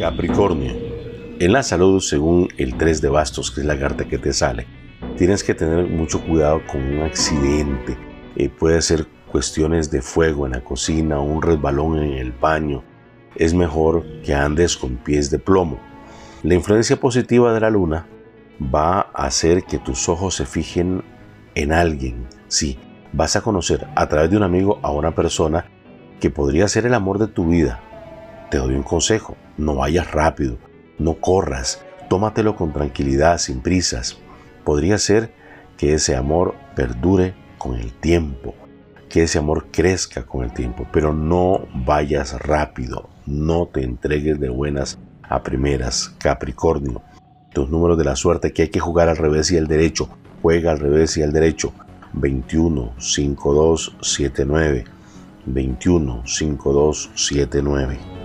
Capricornio. En la salud, según el 3 de bastos, que es la carta que te sale, tienes que tener mucho cuidado con un accidente. Eh, puede ser cuestiones de fuego en la cocina, un resbalón en el baño. Es mejor que andes con pies de plomo. La influencia positiva de la luna va a hacer que tus ojos se fijen en alguien. Sí, vas a conocer a través de un amigo a una persona que podría ser el amor de tu vida. Te doy un consejo, no vayas rápido, no corras, tómatelo con tranquilidad, sin prisas. Podría ser que ese amor perdure con el tiempo, que ese amor crezca con el tiempo, pero no vayas rápido, no te entregues de buenas a primeras, Capricornio. Tus números de la suerte que hay que jugar al revés y al derecho, juega al revés y al derecho. 21 52 79 21 52 79